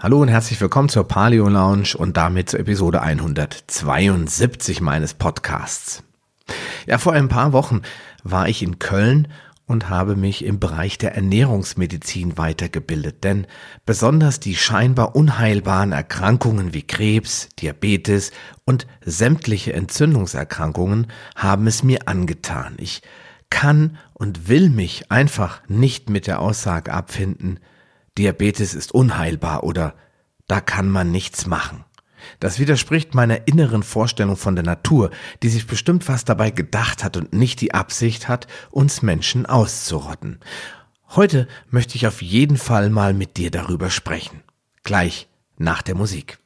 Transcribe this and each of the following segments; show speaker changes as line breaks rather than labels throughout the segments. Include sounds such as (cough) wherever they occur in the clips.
Hallo und herzlich willkommen zur Paleo Lounge und damit zur Episode 172 meines Podcasts. Ja, vor ein paar Wochen war ich in Köln und habe mich im Bereich der Ernährungsmedizin weitergebildet, denn besonders die scheinbar unheilbaren Erkrankungen wie Krebs, Diabetes und sämtliche Entzündungserkrankungen haben es mir angetan. Ich kann und will mich einfach nicht mit der Aussage abfinden, Diabetes ist unheilbar oder da kann man nichts machen. Das widerspricht meiner inneren Vorstellung von der Natur, die sich bestimmt was dabei gedacht hat und nicht die Absicht hat, uns Menschen auszurotten. Heute möchte ich auf jeden Fall mal mit dir darüber sprechen. Gleich nach der Musik.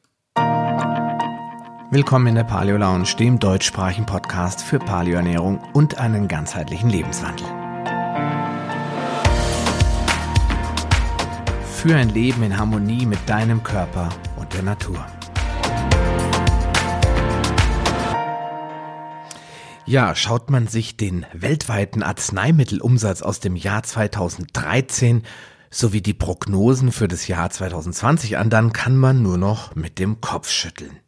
Willkommen in der Paleo Lounge, dem deutschsprachigen Podcast für Paleoernährung und einen ganzheitlichen Lebenswandel. Für ein Leben in Harmonie mit deinem Körper und der Natur. Ja, schaut man sich den weltweiten Arzneimittelumsatz aus dem Jahr 2013 sowie die Prognosen für das Jahr 2020 an, dann kann man nur noch mit dem Kopf schütteln.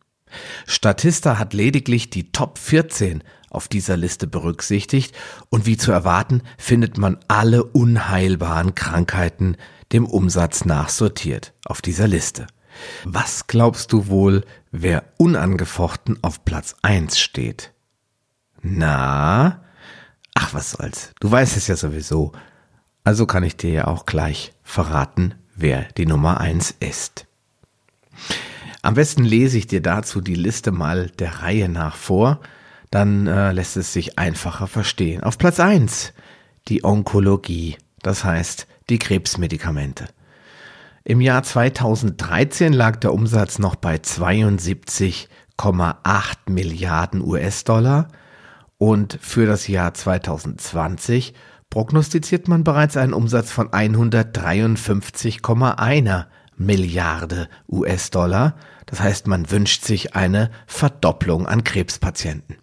Statista hat lediglich die Top 14 auf dieser Liste berücksichtigt und wie zu erwarten findet man alle unheilbaren Krankheiten dem Umsatz nach sortiert auf dieser Liste. Was glaubst du wohl, wer unangefochten auf Platz 1 steht? Na? Ach, was soll's. Du weißt es ja sowieso. Also kann ich dir ja auch gleich verraten, wer die Nummer 1 ist. Am besten lese ich dir dazu die Liste mal der Reihe nach vor, dann äh, lässt es sich einfacher verstehen. Auf Platz 1 die Onkologie, das heißt die Krebsmedikamente. Im Jahr 2013 lag der Umsatz noch bei 72,8 Milliarden US-Dollar und für das Jahr 2020 prognostiziert man bereits einen Umsatz von 153,1 Milliarde US-Dollar. Das heißt, man wünscht sich eine Verdopplung an Krebspatienten.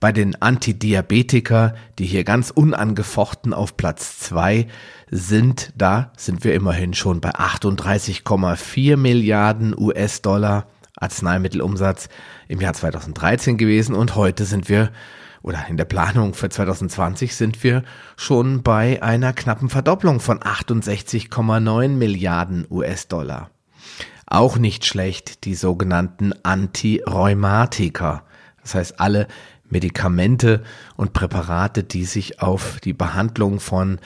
Bei den Antidiabetika, die hier ganz unangefochten auf Platz zwei sind, da sind wir immerhin schon bei 38,4 Milliarden US-Dollar Arzneimittelumsatz im Jahr 2013 gewesen und heute sind wir oder in der Planung für 2020 sind wir schon bei einer knappen Verdopplung von 68,9 Milliarden US-Dollar. Auch nicht schlecht die sogenannten Antirheumatika. Das heißt, alle Medikamente und Präparate, die sich auf die Behandlung von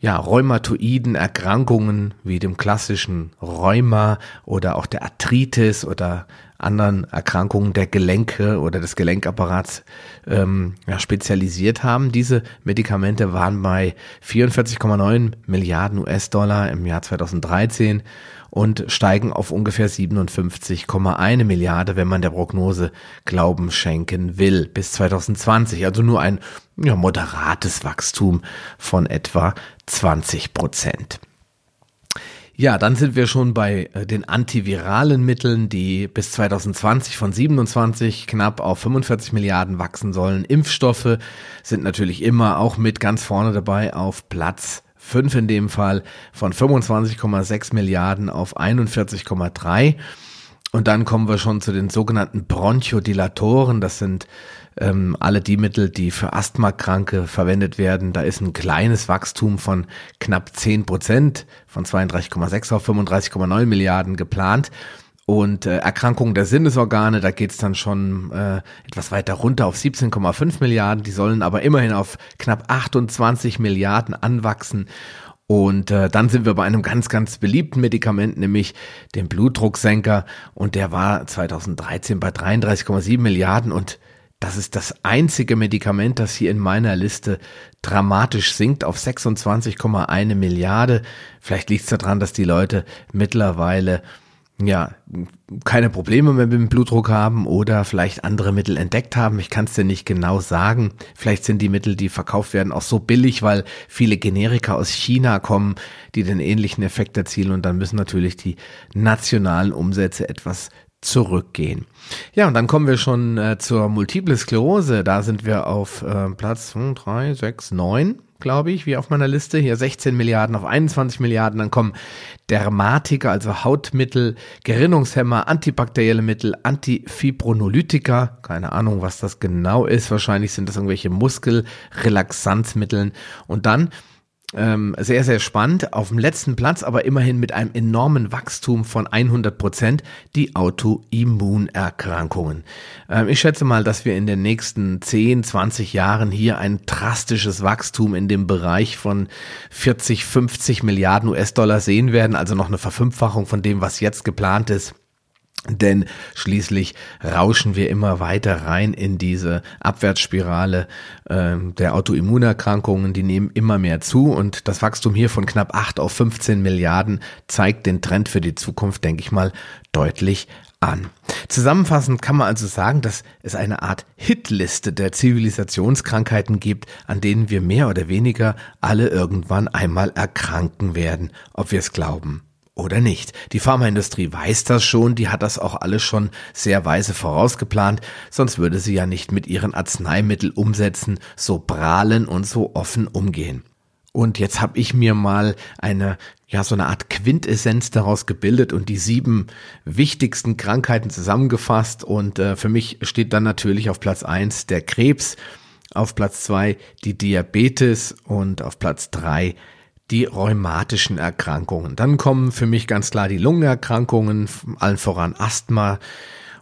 ja, rheumatoiden Erkrankungen wie dem klassischen Rheuma oder auch der Arthritis oder anderen Erkrankungen der Gelenke oder des Gelenkapparats ähm, ja, spezialisiert haben. Diese Medikamente waren bei 44,9 Milliarden US-Dollar im Jahr 2013 und steigen auf ungefähr 57,1 Milliarde, wenn man der Prognose Glauben schenken will, bis 2020. Also nur ein ja, moderates Wachstum von etwa 20 Prozent. Ja, dann sind wir schon bei äh, den antiviralen Mitteln, die bis 2020 von 27 knapp auf 45 Milliarden wachsen sollen. Impfstoffe sind natürlich immer auch mit ganz vorne dabei auf Platz 5 in dem Fall von 25,6 Milliarden auf 41,3. Und dann kommen wir schon zu den sogenannten Bronchodilatoren. Das sind ähm, alle die Mittel, die für Asthmakranke verwendet werden. Da ist ein kleines Wachstum von knapp 10 Prozent, von 32,6 auf 35,9 Milliarden geplant. Und äh, Erkrankungen der Sinnesorgane, da geht's dann schon äh, etwas weiter runter auf 17,5 Milliarden. Die sollen aber immerhin auf knapp 28 Milliarden anwachsen. Und äh, dann sind wir bei einem ganz, ganz beliebten Medikament, nämlich dem Blutdrucksenker. Und der war 2013 bei 33,7 Milliarden. Und das ist das einzige Medikament, das hier in meiner Liste dramatisch sinkt auf 26,1 Milliarde. Vielleicht liegt es daran, dass die Leute mittlerweile ja, keine Probleme mehr mit dem Blutdruck haben oder vielleicht andere Mittel entdeckt haben. Ich kann es dir nicht genau sagen. Vielleicht sind die Mittel, die verkauft werden, auch so billig, weil viele Generika aus China kommen, die den ähnlichen Effekt erzielen und dann müssen natürlich die nationalen Umsätze etwas zurückgehen. Ja, und dann kommen wir schon äh, zur Multiple Sklerose. Da sind wir auf äh, Platz 3, 6, 9 glaube ich, wie auf meiner Liste. Hier 16 Milliarden auf 21 Milliarden. Dann kommen Dermatika, also Hautmittel, Gerinnungshemmer, antibakterielle Mittel, Antifibronolytika. Keine Ahnung, was das genau ist. Wahrscheinlich sind das irgendwelche Muskelrelaxanzmittel. Und dann ähm, sehr, sehr spannend. Auf dem letzten Platz, aber immerhin mit einem enormen Wachstum von 100 Prozent, die Autoimmunerkrankungen. Ähm, ich schätze mal, dass wir in den nächsten 10, 20 Jahren hier ein drastisches Wachstum in dem Bereich von 40, 50 Milliarden US-Dollar sehen werden. Also noch eine Verfünffachung von dem, was jetzt geplant ist. Denn schließlich rauschen wir immer weiter rein in diese Abwärtsspirale äh, der Autoimmunerkrankungen. Die nehmen immer mehr zu und das Wachstum hier von knapp 8 auf 15 Milliarden zeigt den Trend für die Zukunft, denke ich mal, deutlich an. Zusammenfassend kann man also sagen, dass es eine Art Hitliste der Zivilisationskrankheiten gibt, an denen wir mehr oder weniger alle irgendwann einmal erkranken werden, ob wir es glauben oder nicht. Die Pharmaindustrie weiß das schon, die hat das auch alles schon sehr weise vorausgeplant, sonst würde sie ja nicht mit ihren Arzneimittelumsätzen so prahlen und so offen umgehen. Und jetzt habe ich mir mal eine, ja, so eine Art Quintessenz daraus gebildet und die sieben wichtigsten Krankheiten zusammengefasst. Und äh, für mich steht dann natürlich auf Platz eins der Krebs, auf Platz zwei die Diabetes und auf Platz drei die rheumatischen Erkrankungen. Dann kommen für mich ganz klar die Lungenerkrankungen, allen voran Asthma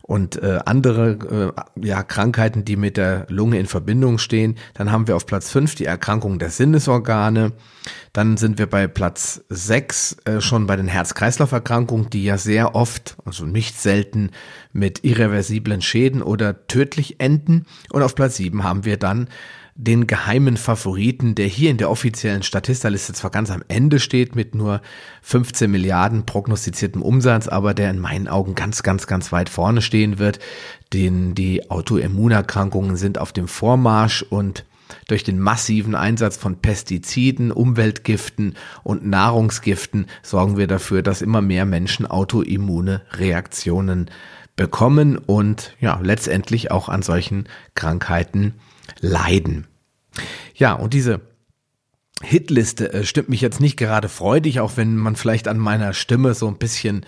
und äh, andere äh, ja, Krankheiten, die mit der Lunge in Verbindung stehen. Dann haben wir auf Platz fünf die Erkrankung der Sinnesorgane. Dann sind wir bei Platz sechs äh, schon bei den Herz-Kreislauf-Erkrankungen, die ja sehr oft, also nicht selten, mit irreversiblen Schäden oder tödlich enden. Und auf Platz sieben haben wir dann den geheimen Favoriten, der hier in der offiziellen Statisterliste zwar ganz am Ende steht mit nur 15 Milliarden prognostiziertem Umsatz, aber der in meinen Augen ganz, ganz, ganz weit vorne stehen wird. Den, die Autoimmunerkrankungen sind auf dem Vormarsch und durch den massiven Einsatz von Pestiziden, Umweltgiften und Nahrungsgiften sorgen wir dafür, dass immer mehr Menschen autoimmune Reaktionen bekommen und ja, letztendlich auch an solchen Krankheiten leiden. Ja, und diese Hitliste äh, stimmt mich jetzt nicht gerade freudig, auch wenn man vielleicht an meiner Stimme so ein bisschen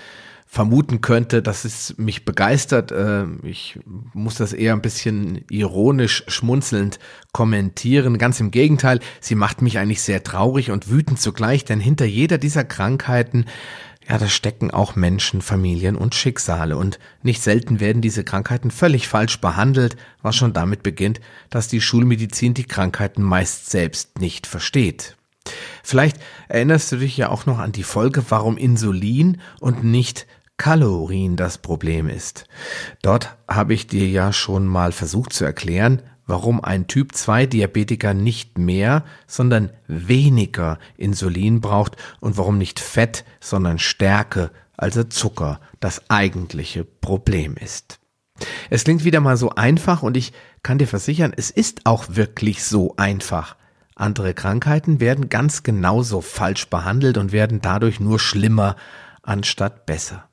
vermuten könnte, dass es mich begeistert. Äh, ich muss das eher ein bisschen ironisch, schmunzelnd kommentieren. Ganz im Gegenteil, sie macht mich eigentlich sehr traurig und wütend zugleich, denn hinter jeder dieser Krankheiten ja, da stecken auch Menschen, Familien und Schicksale und nicht selten werden diese Krankheiten völlig falsch behandelt, was schon damit beginnt, dass die Schulmedizin die Krankheiten meist selbst nicht versteht. Vielleicht erinnerst du dich ja auch noch an die Folge, warum Insulin und nicht Kalorien das Problem ist. Dort habe ich dir ja schon mal versucht zu erklären, warum ein Typ 2 Diabetiker nicht mehr, sondern weniger Insulin braucht und warum nicht Fett, sondern Stärke, also Zucker, das eigentliche Problem ist. Es klingt wieder mal so einfach und ich kann dir versichern, es ist auch wirklich so einfach. Andere Krankheiten werden ganz genauso falsch behandelt und werden dadurch nur schlimmer anstatt besser.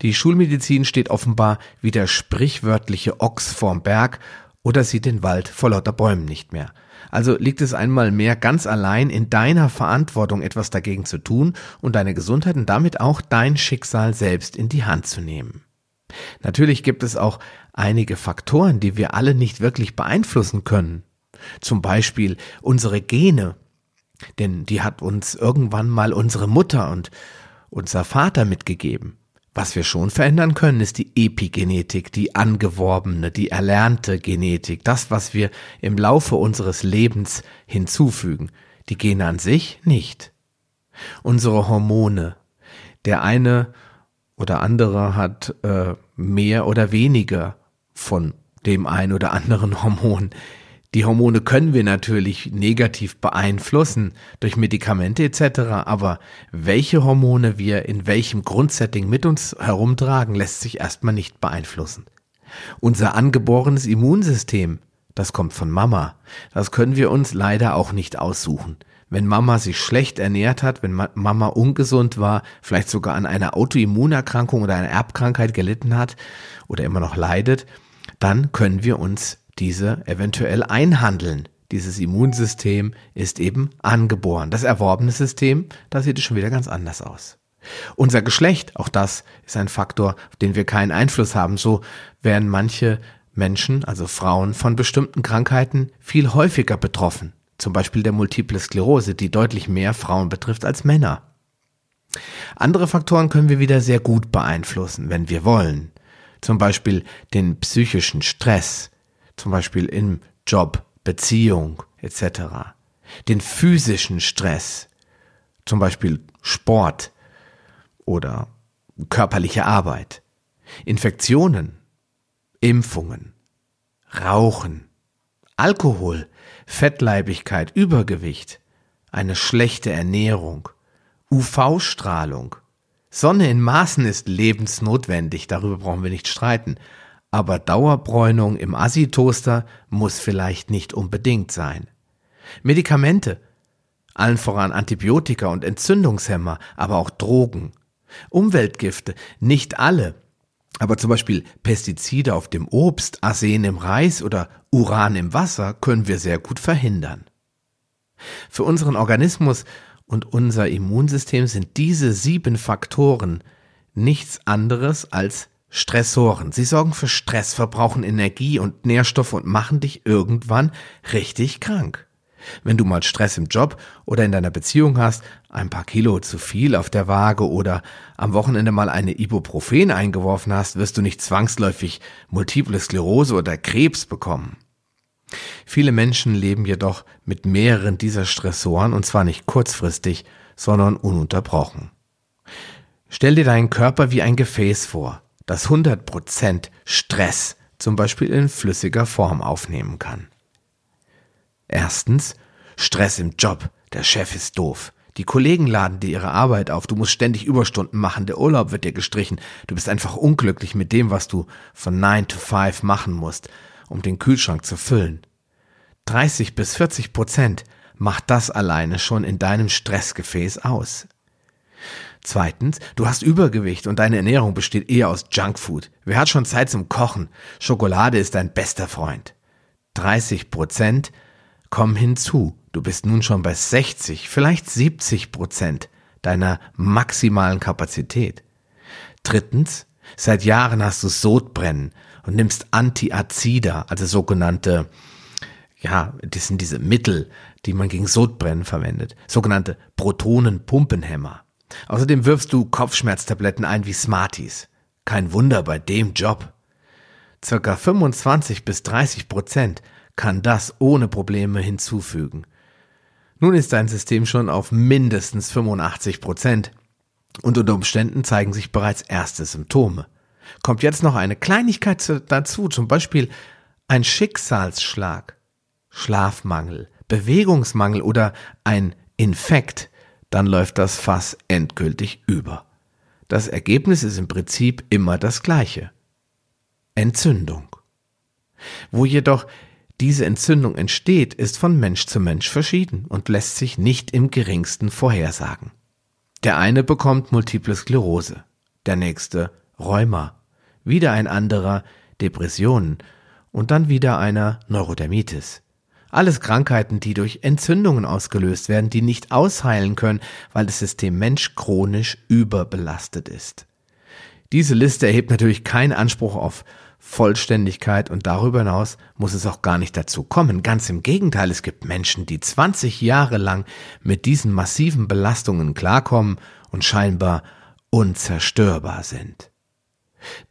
Die Schulmedizin steht offenbar wie der sprichwörtliche Ochs vorm Berg oder sieht den Wald vor lauter Bäumen nicht mehr. Also liegt es einmal mehr ganz allein in deiner Verantwortung, etwas dagegen zu tun und deine Gesundheit und damit auch dein Schicksal selbst in die Hand zu nehmen. Natürlich gibt es auch einige Faktoren, die wir alle nicht wirklich beeinflussen können. Zum Beispiel unsere Gene, denn die hat uns irgendwann mal unsere Mutter und unser Vater mitgegeben. Was wir schon verändern können, ist die Epigenetik, die angeworbene, die erlernte Genetik, das, was wir im Laufe unseres Lebens hinzufügen. Die Gene an sich nicht. Unsere Hormone. Der eine oder andere hat äh, mehr oder weniger von dem ein oder anderen (laughs) Hormon. Die Hormone können wir natürlich negativ beeinflussen durch Medikamente etc., aber welche Hormone wir in welchem Grundsetting mit uns herumtragen, lässt sich erstmal nicht beeinflussen. Unser angeborenes Immunsystem, das kommt von Mama, das können wir uns leider auch nicht aussuchen. Wenn Mama sich schlecht ernährt hat, wenn Mama ungesund war, vielleicht sogar an einer Autoimmunerkrankung oder einer Erbkrankheit gelitten hat oder immer noch leidet, dann können wir uns diese eventuell einhandeln, dieses Immunsystem ist eben angeboren. Das erworbene System, da sieht es schon wieder ganz anders aus. Unser Geschlecht, auch das ist ein Faktor, auf den wir keinen Einfluss haben. So werden manche Menschen, also Frauen, von bestimmten Krankheiten viel häufiger betroffen. Zum Beispiel der Multiple Sklerose, die deutlich mehr Frauen betrifft als Männer. Andere Faktoren können wir wieder sehr gut beeinflussen, wenn wir wollen. Zum Beispiel den psychischen Stress, zum Beispiel im Job, Beziehung etc. Den physischen Stress, zum Beispiel Sport oder körperliche Arbeit. Infektionen, Impfungen, Rauchen, Alkohol, Fettleibigkeit, Übergewicht, eine schlechte Ernährung, UV-Strahlung. Sonne in Maßen ist lebensnotwendig, darüber brauchen wir nicht streiten, aber Dauerbräunung im Assi-Toaster muss vielleicht nicht unbedingt sein. Medikamente, allen voran Antibiotika und Entzündungshemmer, aber auch Drogen. Umweltgifte, nicht alle, aber zum Beispiel Pestizide auf dem Obst, Arsen im Reis oder Uran im Wasser können wir sehr gut verhindern. Für unseren Organismus und unser Immunsystem sind diese sieben Faktoren nichts anderes als Stressoren. Sie sorgen für Stress, verbrauchen Energie und Nährstoffe und machen dich irgendwann richtig krank. Wenn du mal Stress im Job oder in deiner Beziehung hast, ein paar Kilo zu viel auf der Waage oder am Wochenende mal eine Ibuprofen eingeworfen hast, wirst du nicht zwangsläufig Multiple Sklerose oder Krebs bekommen. Viele Menschen leben jedoch mit mehreren dieser Stressoren und zwar nicht kurzfristig, sondern ununterbrochen. Stell dir deinen Körper wie ein Gefäß vor das 100% Stress zum Beispiel in flüssiger Form aufnehmen kann. Erstens, Stress im Job. Der Chef ist doof. Die Kollegen laden dir ihre Arbeit auf. Du musst ständig Überstunden machen. Der Urlaub wird dir gestrichen. Du bist einfach unglücklich mit dem, was du von 9 to 5 machen musst, um den Kühlschrank zu füllen. 30 bis 40 Prozent macht das alleine schon in deinem Stressgefäß aus. Zweitens, du hast Übergewicht und deine Ernährung besteht eher aus Junkfood. Wer hat schon Zeit zum Kochen? Schokolade ist dein bester Freund. 30 Prozent kommen hinzu. Du bist nun schon bei 60, vielleicht 70 Prozent deiner maximalen Kapazität. Drittens, seit Jahren hast du Sodbrennen und nimmst Antiazida, also sogenannte, ja, das sind diese Mittel, die man gegen Sodbrennen verwendet, sogenannte Protonenpumpenhämmer. Außerdem wirfst du Kopfschmerztabletten ein wie Smarties. Kein Wunder bei dem Job. Circa 25 bis 30 Prozent kann das ohne Probleme hinzufügen. Nun ist dein System schon auf mindestens 85 Prozent und unter Umständen zeigen sich bereits erste Symptome. Kommt jetzt noch eine Kleinigkeit dazu, zum Beispiel ein Schicksalsschlag, Schlafmangel, Bewegungsmangel oder ein Infekt, dann läuft das Fass endgültig über. Das Ergebnis ist im Prinzip immer das gleiche. Entzündung. Wo jedoch diese Entzündung entsteht, ist von Mensch zu Mensch verschieden und lässt sich nicht im geringsten vorhersagen. Der eine bekommt Multiple Sklerose, der nächste Rheuma, wieder ein anderer Depressionen und dann wieder einer Neurodermitis. Alles Krankheiten, die durch Entzündungen ausgelöst werden, die nicht ausheilen können, weil das System Mensch chronisch überbelastet ist. Diese Liste erhebt natürlich keinen Anspruch auf Vollständigkeit und darüber hinaus muss es auch gar nicht dazu kommen. Ganz im Gegenteil, es gibt Menschen, die 20 Jahre lang mit diesen massiven Belastungen klarkommen und scheinbar unzerstörbar sind.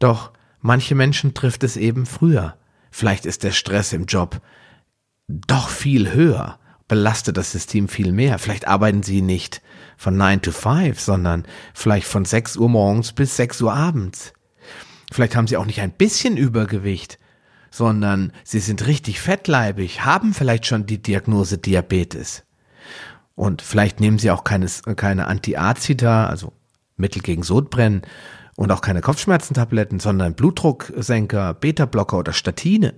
Doch manche Menschen trifft es eben früher. Vielleicht ist der Stress im Job doch viel höher, belastet das System viel mehr. Vielleicht arbeiten sie nicht von 9 to 5, sondern vielleicht von 6 Uhr morgens bis 6 Uhr abends. Vielleicht haben sie auch nicht ein bisschen Übergewicht, sondern sie sind richtig fettleibig, haben vielleicht schon die Diagnose Diabetes. Und vielleicht nehmen sie auch keine, keine Antiazida, also Mittel gegen Sodbrennen und auch keine Kopfschmerzentabletten, sondern Blutdrucksenker, Beta-Blocker oder Statine.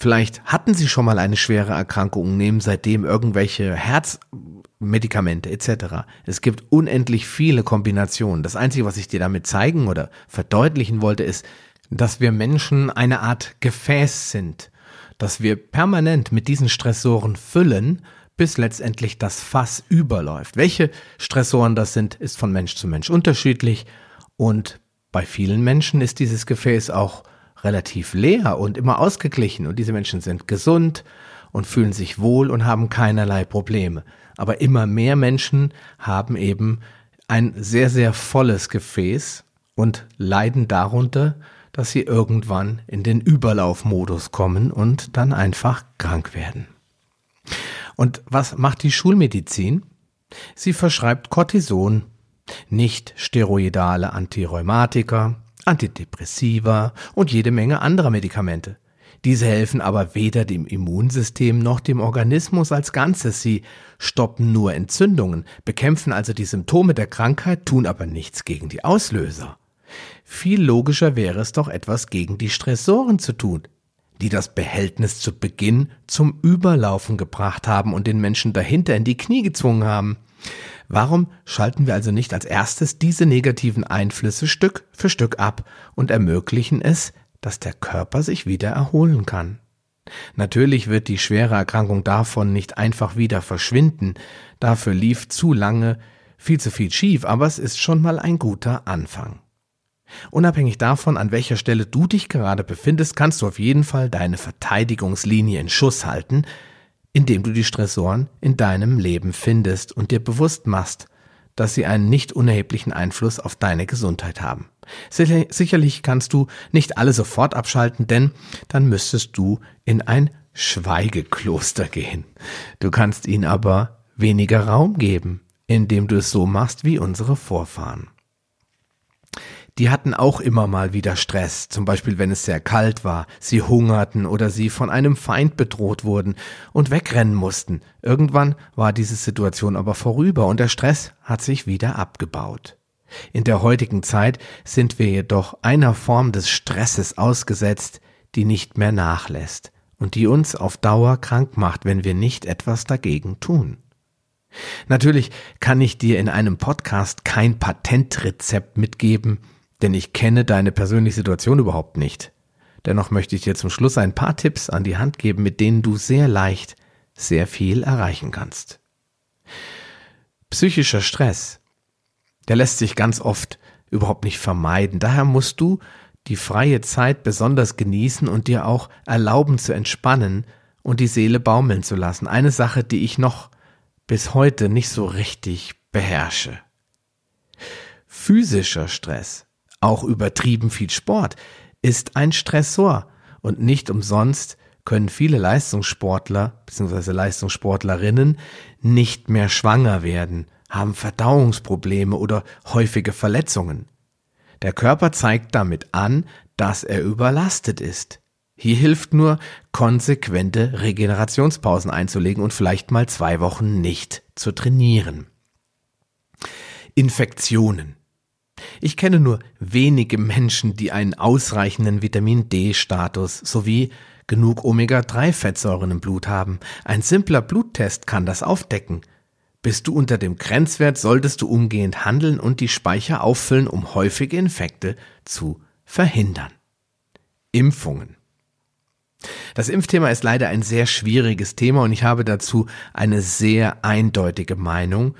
Vielleicht hatten sie schon mal eine schwere Erkrankung, nehmen seitdem irgendwelche Herzmedikamente etc. Es gibt unendlich viele Kombinationen. Das Einzige, was ich dir damit zeigen oder verdeutlichen wollte, ist, dass wir Menschen eine Art Gefäß sind, dass wir permanent mit diesen Stressoren füllen, bis letztendlich das Fass überläuft. Welche Stressoren das sind, ist von Mensch zu Mensch unterschiedlich und bei vielen Menschen ist dieses Gefäß auch relativ leer und immer ausgeglichen und diese Menschen sind gesund und fühlen sich wohl und haben keinerlei Probleme. Aber immer mehr Menschen haben eben ein sehr, sehr volles Gefäß und leiden darunter, dass sie irgendwann in den Überlaufmodus kommen und dann einfach krank werden. Und was macht die Schulmedizin? Sie verschreibt Cortison, nicht steroidale Antirheumatika, Antidepressiva und jede Menge anderer Medikamente. Diese helfen aber weder dem Immunsystem noch dem Organismus als Ganzes. Sie stoppen nur Entzündungen, bekämpfen also die Symptome der Krankheit, tun aber nichts gegen die Auslöser. Viel logischer wäre es doch etwas gegen die Stressoren zu tun, die das Behältnis zu Beginn zum Überlaufen gebracht haben und den Menschen dahinter in die Knie gezwungen haben. Warum schalten wir also nicht als erstes diese negativen Einflüsse Stück für Stück ab und ermöglichen es, dass der Körper sich wieder erholen kann? Natürlich wird die schwere Erkrankung davon nicht einfach wieder verschwinden, dafür lief zu lange viel zu viel schief, aber es ist schon mal ein guter Anfang. Unabhängig davon, an welcher Stelle du dich gerade befindest, kannst du auf jeden Fall deine Verteidigungslinie in Schuss halten, indem du die Stressoren in deinem Leben findest und dir bewusst machst, dass sie einen nicht unerheblichen Einfluss auf deine Gesundheit haben. Sicherlich kannst du nicht alle sofort abschalten, denn dann müsstest du in ein Schweigekloster gehen. Du kannst ihnen aber weniger Raum geben, indem du es so machst wie unsere Vorfahren die hatten auch immer mal wieder Stress, zum Beispiel wenn es sehr kalt war, sie hungerten oder sie von einem Feind bedroht wurden und wegrennen mussten. Irgendwann war diese Situation aber vorüber und der Stress hat sich wieder abgebaut. In der heutigen Zeit sind wir jedoch einer Form des Stresses ausgesetzt, die nicht mehr nachlässt und die uns auf Dauer krank macht, wenn wir nicht etwas dagegen tun. Natürlich kann ich dir in einem Podcast kein Patentrezept mitgeben, denn ich kenne deine persönliche Situation überhaupt nicht. Dennoch möchte ich dir zum Schluss ein paar Tipps an die Hand geben, mit denen du sehr leicht sehr viel erreichen kannst. Psychischer Stress, der lässt sich ganz oft überhaupt nicht vermeiden. Daher musst du die freie Zeit besonders genießen und dir auch erlauben zu entspannen und die Seele baumeln zu lassen. Eine Sache, die ich noch bis heute nicht so richtig beherrsche. Physischer Stress auch übertrieben viel Sport ist ein Stressor und nicht umsonst können viele Leistungssportler bzw. Leistungssportlerinnen nicht mehr schwanger werden, haben Verdauungsprobleme oder häufige Verletzungen. Der Körper zeigt damit an, dass er überlastet ist. Hier hilft nur, konsequente Regenerationspausen einzulegen und vielleicht mal zwei Wochen nicht zu trainieren. Infektionen. Ich kenne nur wenige Menschen, die einen ausreichenden Vitamin D-Status sowie genug Omega-3-Fettsäuren im Blut haben. Ein simpler Bluttest kann das aufdecken. Bist du unter dem Grenzwert, solltest du umgehend handeln und die Speicher auffüllen, um häufige Infekte zu verhindern. Impfungen. Das Impfthema ist leider ein sehr schwieriges Thema und ich habe dazu eine sehr eindeutige Meinung,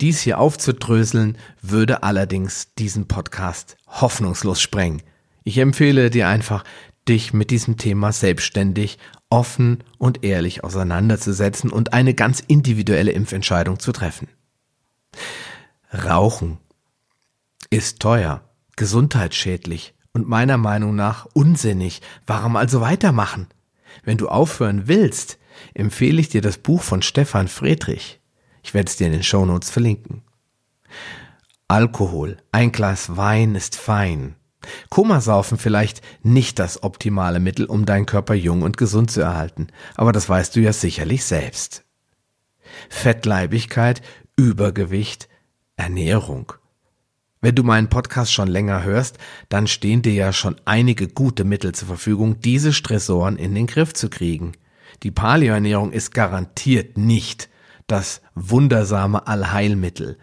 dies hier aufzudröseln, würde allerdings diesen Podcast hoffnungslos sprengen. Ich empfehle dir einfach, dich mit diesem Thema selbstständig, offen und ehrlich auseinanderzusetzen und eine ganz individuelle Impfentscheidung zu treffen. Rauchen ist teuer, gesundheitsschädlich und meiner Meinung nach unsinnig. Warum also weitermachen? Wenn du aufhören willst, empfehle ich dir das Buch von Stefan Friedrich. Ich werde es dir in den Shownotes verlinken. Alkohol, ein Glas Wein ist fein. Komasaufen vielleicht nicht das optimale Mittel, um deinen Körper jung und gesund zu erhalten, aber das weißt du ja sicherlich selbst. Fettleibigkeit, Übergewicht, Ernährung. Wenn du meinen Podcast schon länger hörst, dann stehen dir ja schon einige gute Mittel zur Verfügung, diese Stressoren in den Griff zu kriegen. Die Paleoernährung ist garantiert nicht das wundersame Allheilmittel.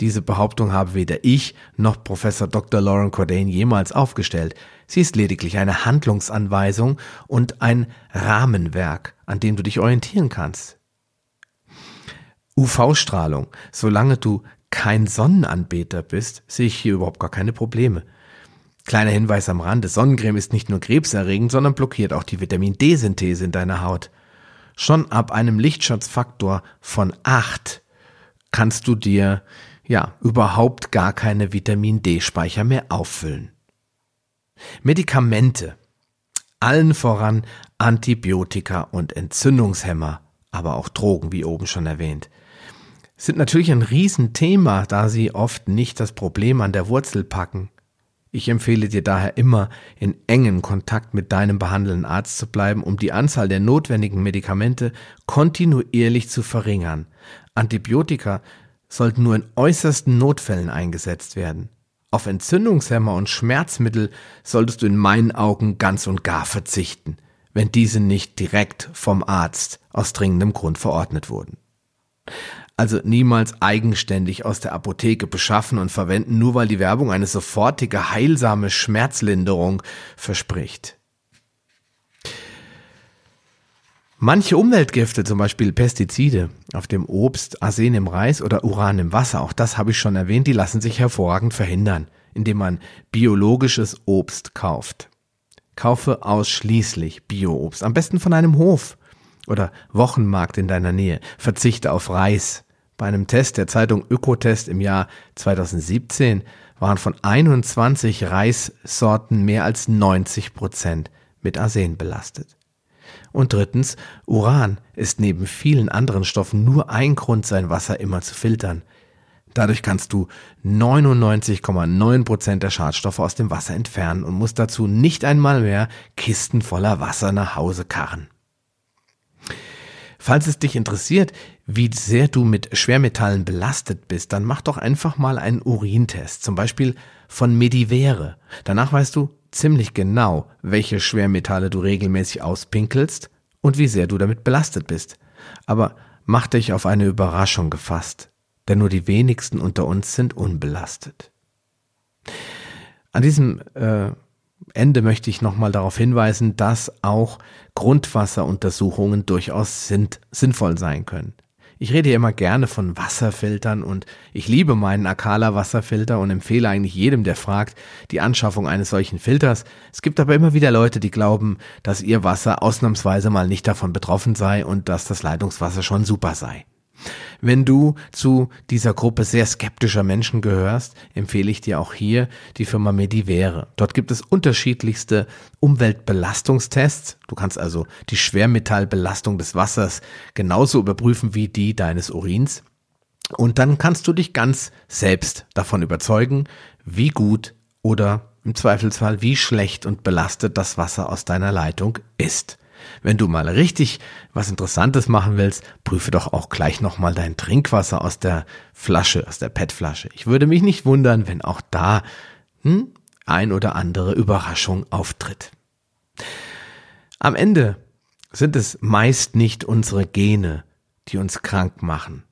Diese Behauptung habe weder ich noch Professor Dr. Lauren Cordain jemals aufgestellt. Sie ist lediglich eine Handlungsanweisung und ein Rahmenwerk, an dem du dich orientieren kannst. UV-Strahlung. Solange du kein Sonnenanbeter bist, sehe ich hier überhaupt gar keine Probleme. Kleiner Hinweis am Rande, Sonnencreme ist nicht nur krebserregend, sondern blockiert auch die Vitamin D-Synthese in deiner Haut. Schon ab einem Lichtschutzfaktor von 8 kannst du dir ja überhaupt gar keine Vitamin D-Speicher mehr auffüllen. Medikamente. Allen voran Antibiotika und Entzündungshemmer, aber auch Drogen, wie oben schon erwähnt sind natürlich ein Riesenthema, da sie oft nicht das Problem an der Wurzel packen. Ich empfehle dir daher immer, in engen Kontakt mit deinem behandelnden Arzt zu bleiben, um die Anzahl der notwendigen Medikamente kontinuierlich zu verringern. Antibiotika sollten nur in äußersten Notfällen eingesetzt werden. Auf Entzündungshemmer und Schmerzmittel solltest du in meinen Augen ganz und gar verzichten, wenn diese nicht direkt vom Arzt aus dringendem Grund verordnet wurden also niemals eigenständig aus der Apotheke beschaffen und verwenden, nur weil die Werbung eine sofortige, heilsame Schmerzlinderung verspricht. Manche Umweltgifte, zum Beispiel Pestizide auf dem Obst, Arsen im Reis oder Uran im Wasser, auch das habe ich schon erwähnt, die lassen sich hervorragend verhindern, indem man biologisches Obst kauft. Kaufe ausschließlich Bioobst, am besten von einem Hof oder Wochenmarkt in deiner Nähe. Verzichte auf Reis. Bei einem Test der Zeitung Ökotest im Jahr 2017 waren von 21 Reissorten mehr als 90 Prozent mit Arsen belastet. Und drittens, Uran ist neben vielen anderen Stoffen nur ein Grund, sein Wasser immer zu filtern. Dadurch kannst du 99,9 Prozent der Schadstoffe aus dem Wasser entfernen und musst dazu nicht einmal mehr Kisten voller Wasser nach Hause karren. Falls es dich interessiert, wie sehr du mit Schwermetallen belastet bist, dann mach doch einfach mal einen Urintest, zum Beispiel von Medivere. Danach weißt du ziemlich genau, welche Schwermetalle du regelmäßig auspinkelst und wie sehr du damit belastet bist. Aber mach dich auf eine Überraschung gefasst, denn nur die wenigsten unter uns sind unbelastet. An diesem äh, Ende möchte ich nochmal darauf hinweisen, dass auch Grundwasseruntersuchungen durchaus sind, sinnvoll sein können. Ich rede ja immer gerne von Wasserfiltern und ich liebe meinen Akala Wasserfilter und empfehle eigentlich jedem, der fragt, die Anschaffung eines solchen Filters. Es gibt aber immer wieder Leute, die glauben, dass ihr Wasser ausnahmsweise mal nicht davon betroffen sei und dass das Leitungswasser schon super sei. Wenn du zu dieser Gruppe sehr skeptischer Menschen gehörst, empfehle ich dir auch hier die Firma Medivere. Dort gibt es unterschiedlichste Umweltbelastungstests. Du kannst also die Schwermetallbelastung des Wassers genauso überprüfen wie die deines Urins. Und dann kannst du dich ganz selbst davon überzeugen, wie gut oder im Zweifelsfall wie schlecht und belastet das Wasser aus deiner Leitung ist. Wenn du mal richtig was Interessantes machen willst, prüfe doch auch gleich nochmal dein Trinkwasser aus der Flasche, aus der PET-Flasche. Ich würde mich nicht wundern, wenn auch da hm, ein oder andere Überraschung auftritt. Am Ende sind es meist nicht unsere Gene, die uns krank machen,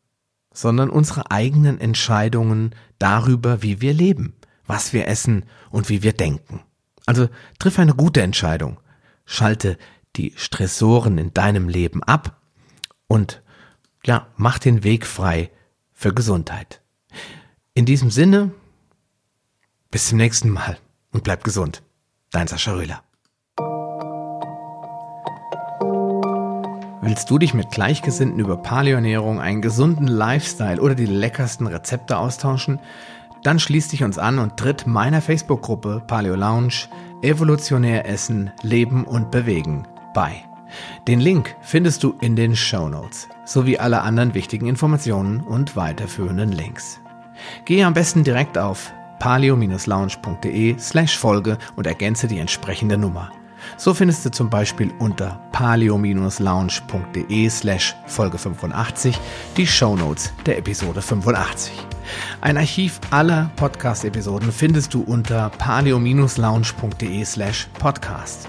sondern unsere eigenen Entscheidungen darüber, wie wir leben, was wir essen und wie wir denken. Also triff eine gute Entscheidung. Schalte die Stressoren in deinem Leben ab und ja, mach den Weg frei für Gesundheit. In diesem Sinne, bis zum nächsten Mal und bleib gesund. Dein Sascha Röhler. Willst du dich mit Gleichgesinnten über Paleoernährung, einen gesunden Lifestyle oder die leckersten Rezepte austauschen? Dann schließ dich uns an und tritt meiner Facebook-Gruppe Paleo Lounge Evolutionär Essen, Leben und Bewegen bei. Den Link findest du in den Show Notes sowie alle anderen wichtigen Informationen und weiterführenden Links. Gehe am besten direkt auf paleo-lounge.de slash Folge und ergänze die entsprechende Nummer. So findest du zum Beispiel unter paleo-lounge.de slash Folge 85 die Show Notes der Episode 85. Ein Archiv aller Podcast-Episoden findest du unter paleo-lounge.de slash podcast.